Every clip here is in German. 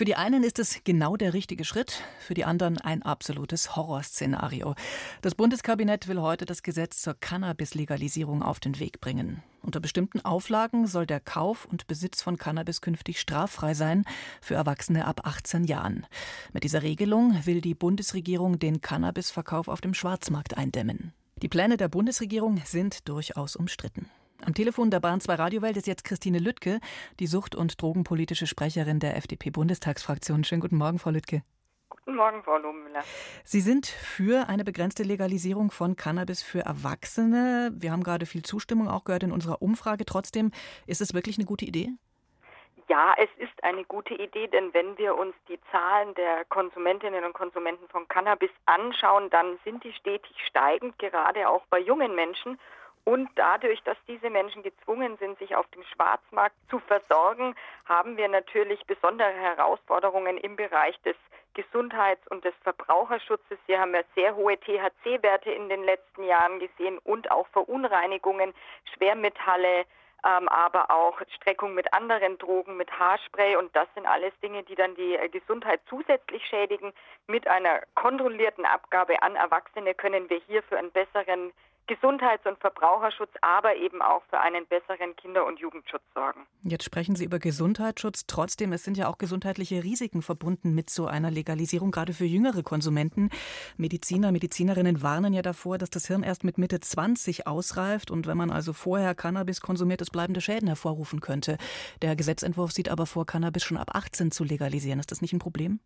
Für die einen ist es genau der richtige Schritt, für die anderen ein absolutes Horrorszenario. Das Bundeskabinett will heute das Gesetz zur Cannabis-Legalisierung auf den Weg bringen. Unter bestimmten Auflagen soll der Kauf und Besitz von Cannabis künftig straffrei sein für Erwachsene ab 18 Jahren. Mit dieser Regelung will die Bundesregierung den Cannabisverkauf auf dem Schwarzmarkt eindämmen. Die Pläne der Bundesregierung sind durchaus umstritten. Am Telefon der Bahn 2 Radiowelt ist jetzt Christine Lüttke, die sucht- und drogenpolitische Sprecherin der FDP-Bundestagsfraktion. Schönen guten Morgen, Frau Lüttke. Guten Morgen, Frau Lohmüller. Sie sind für eine begrenzte Legalisierung von Cannabis für Erwachsene. Wir haben gerade viel Zustimmung auch gehört in unserer Umfrage. Trotzdem, ist es wirklich eine gute Idee? Ja, es ist eine gute Idee, denn wenn wir uns die Zahlen der Konsumentinnen und Konsumenten von Cannabis anschauen, dann sind die stetig steigend, gerade auch bei jungen Menschen. Und dadurch, dass diese Menschen gezwungen sind, sich auf dem Schwarzmarkt zu versorgen, haben wir natürlich besondere Herausforderungen im Bereich des Gesundheits- und des Verbraucherschutzes. Wir haben ja sehr hohe THC-Werte in den letzten Jahren gesehen und auch Verunreinigungen, Schwermetalle, ähm, aber auch Streckung mit anderen Drogen, mit Haarspray. Und das sind alles Dinge, die dann die Gesundheit zusätzlich schädigen. Mit einer kontrollierten Abgabe an Erwachsene können wir hier für einen besseren Gesundheits- und Verbraucherschutz, aber eben auch für einen besseren Kinder- und Jugendschutz sorgen. Jetzt sprechen Sie über Gesundheitsschutz. Trotzdem, es sind ja auch gesundheitliche Risiken verbunden mit so einer Legalisierung, gerade für jüngere Konsumenten. Mediziner, Medizinerinnen warnen ja davor, dass das Hirn erst mit Mitte 20 ausreift und wenn man also vorher Cannabis konsumiert, es bleibende Schäden hervorrufen könnte. Der Gesetzentwurf sieht aber vor, Cannabis schon ab 18 zu legalisieren. Ist das nicht ein Problem?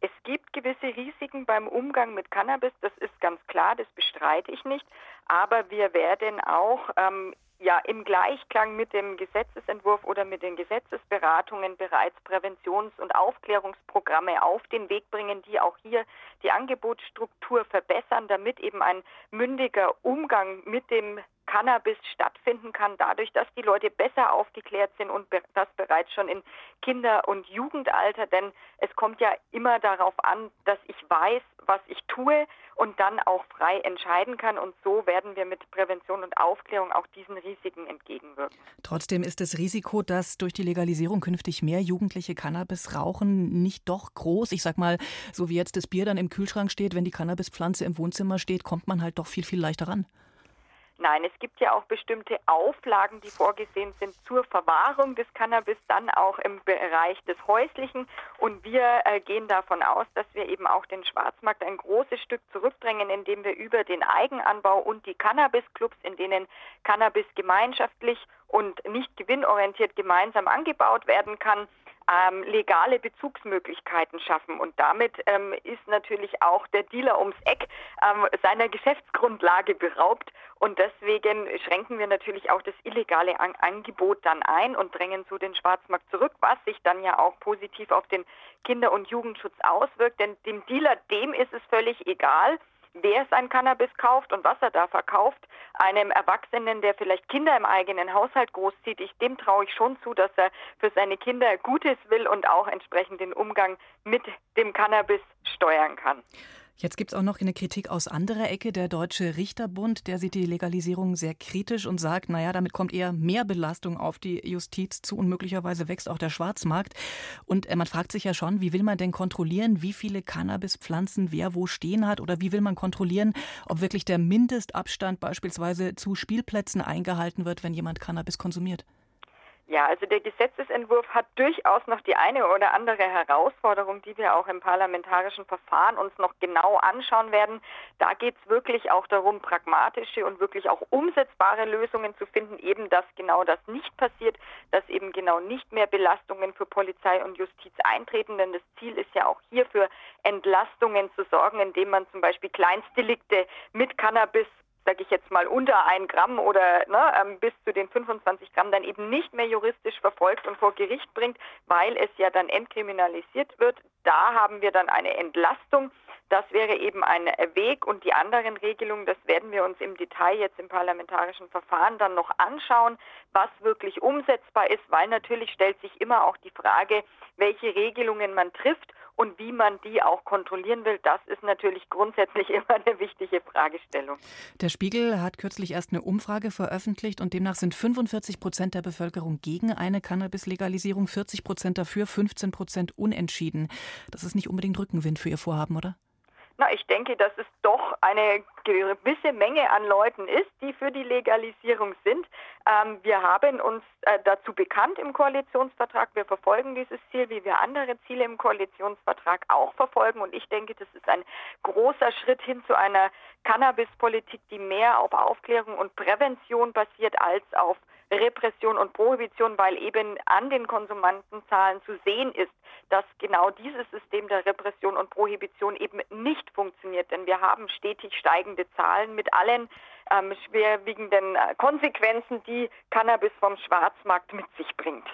Es gibt gewisse Risiken beim Umgang mit Cannabis, das ist ganz klar, das bestreite ich nicht. Aber wir werden auch ähm, ja im Gleichklang mit dem Gesetzesentwurf oder mit den Gesetzesberatungen bereits Präventions- und Aufklärungsprogramme auf den Weg bringen, die auch hier die Angebotsstruktur verbessern, damit eben ein mündiger Umgang mit dem Cannabis stattfinden kann, dadurch, dass die Leute besser aufgeklärt sind und das bereits schon in Kinder- und Jugendalter. Denn es kommt ja immer darauf an, dass ich weiß, was ich tue und dann auch frei entscheiden kann. Und so werden wir mit Prävention und Aufklärung auch diesen Risiken entgegenwirken. Trotzdem ist das Risiko, dass durch die Legalisierung künftig mehr Jugendliche Cannabis rauchen, nicht doch groß. Ich sag mal, so wie jetzt das Bier dann im Kühlschrank steht, wenn die Cannabispflanze im Wohnzimmer steht, kommt man halt doch viel, viel leichter ran. Nein, es gibt ja auch bestimmte Auflagen, die vorgesehen sind zur Verwahrung des Cannabis, dann auch im Bereich des Häuslichen. Und wir äh, gehen davon aus, dass wir eben auch den Schwarzmarkt ein großes Stück zurückdrängen, indem wir über den Eigenanbau und die Cannabis-Clubs, in denen Cannabis gemeinschaftlich und nicht gewinnorientiert gemeinsam angebaut werden kann, ähm, legale Bezugsmöglichkeiten schaffen. Und damit ähm, ist natürlich auch der Dealer ums Eck ähm, seiner Geschäftsgrundlage beraubt. Und deswegen schränken wir natürlich auch das illegale An Angebot dann ein und drängen so den Schwarzmarkt zurück, was sich dann ja auch positiv auf den Kinder- und Jugendschutz auswirkt. Denn dem Dealer, dem ist es völlig egal, wer sein Cannabis kauft und was er da verkauft. Einem Erwachsenen, der vielleicht Kinder im eigenen Haushalt großzieht, ich, dem traue ich schon zu, dass er für seine Kinder Gutes will und auch entsprechend den Umgang mit dem Cannabis steuern kann. Jetzt gibt es auch noch eine Kritik aus anderer Ecke. Der Deutsche Richterbund, der sieht die Legalisierung sehr kritisch und sagt, naja, damit kommt eher mehr Belastung auf die Justiz zu und möglicherweise wächst auch der Schwarzmarkt. Und äh, man fragt sich ja schon, wie will man denn kontrollieren, wie viele Cannabispflanzen wer wo stehen hat oder wie will man kontrollieren, ob wirklich der Mindestabstand beispielsweise zu Spielplätzen eingehalten wird, wenn jemand Cannabis konsumiert? Ja, also der Gesetzesentwurf hat durchaus noch die eine oder andere Herausforderung, die wir auch im parlamentarischen Verfahren uns noch genau anschauen werden. Da geht es wirklich auch darum, pragmatische und wirklich auch umsetzbare Lösungen zu finden, eben dass genau das nicht passiert, dass eben genau nicht mehr Belastungen für Polizei und Justiz eintreten, denn das Ziel ist ja auch hier für Entlastungen zu sorgen, indem man zum Beispiel Kleinstdelikte mit Cannabis sage ich jetzt mal, unter ein Gramm oder ne, ähm, bis zu den 25 Gramm dann eben nicht mehr juristisch verfolgt und vor Gericht bringt, weil es ja dann entkriminalisiert wird. Da haben wir dann eine Entlastung. Das wäre eben ein Weg und die anderen Regelungen, das werden wir uns im Detail jetzt im parlamentarischen Verfahren dann noch anschauen, was wirklich umsetzbar ist, weil natürlich stellt sich immer auch die Frage, welche Regelungen man trifft und wie man die auch kontrollieren will, das ist natürlich grundsätzlich immer eine wichtige Fragestellung. Der Spiegel hat kürzlich erst eine Umfrage veröffentlicht und demnach sind 45 Prozent der Bevölkerung gegen eine Cannabis-Legalisierung, 40 Prozent dafür, 15 Prozent unentschieden. Das ist nicht unbedingt Rückenwind für Ihr Vorhaben, oder? Na, ich denke, dass es doch eine gewisse Menge an Leuten ist, die für die Legalisierung sind. Ähm, wir haben uns äh, dazu bekannt im Koalitionsvertrag. Wir verfolgen dieses Ziel, wie wir andere Ziele im Koalitionsvertrag auch verfolgen. Und ich denke, das ist ein großer Schritt hin zu einer Cannabispolitik, die mehr auf Aufklärung und Prävention basiert als auf Repression und Prohibition, weil eben an den Konsumantenzahlen zu sehen ist, dass genau dieses System der Repression und Prohibition eben nicht funktioniert. Denn wir haben stetig steigende Zahlen mit allen ähm, schwerwiegenden äh, Konsequenzen, die Cannabis vom Schwarzmarkt mit sich bringt.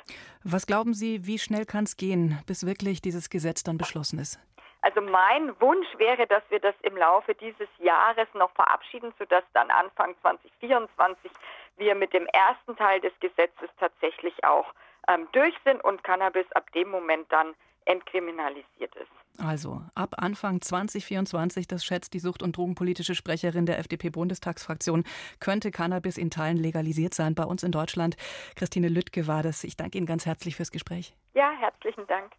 Was glauben Sie, wie schnell kann es gehen, bis wirklich dieses Gesetz dann beschlossen ist? Also mein Wunsch wäre, dass wir das im Laufe dieses Jahres noch verabschieden, sodass dann Anfang 2024 wir mit dem ersten Teil des Gesetzes tatsächlich auch ähm, durch sind und Cannabis ab dem Moment dann entkriminalisiert ist. Also ab Anfang 2024, das schätzt die Sucht- und Drogenpolitische Sprecherin der FDP-Bundestagsfraktion, könnte Cannabis in Teilen legalisiert sein bei uns in Deutschland. Christine Lüttke war das. Ich danke Ihnen ganz herzlich fürs Gespräch. Ja, herzlichen Dank.